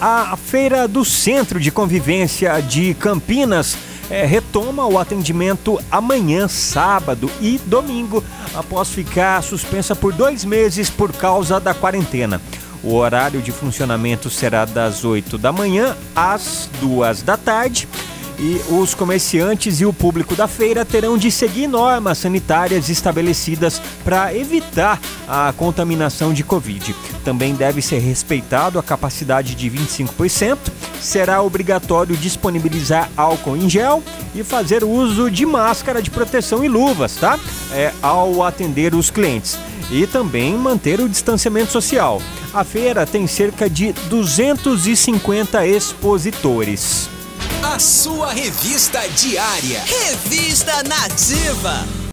A feira do Centro de Convivência de Campinas é, retoma o atendimento amanhã, sábado e domingo, após ficar suspensa por dois meses por causa da quarentena. O horário de funcionamento será das 8 da manhã às 2 da tarde e os comerciantes e o público da feira terão de seguir normas sanitárias estabelecidas para evitar a contaminação de Covid. Também deve ser respeitado a capacidade de 25%. Será obrigatório disponibilizar álcool em gel e fazer uso de máscara de proteção e luvas, tá? É, ao atender os clientes. E também manter o distanciamento social. A feira tem cerca de 250 expositores. A sua revista diária. Revista Nativa.